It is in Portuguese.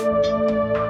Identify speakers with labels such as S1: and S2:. S1: Música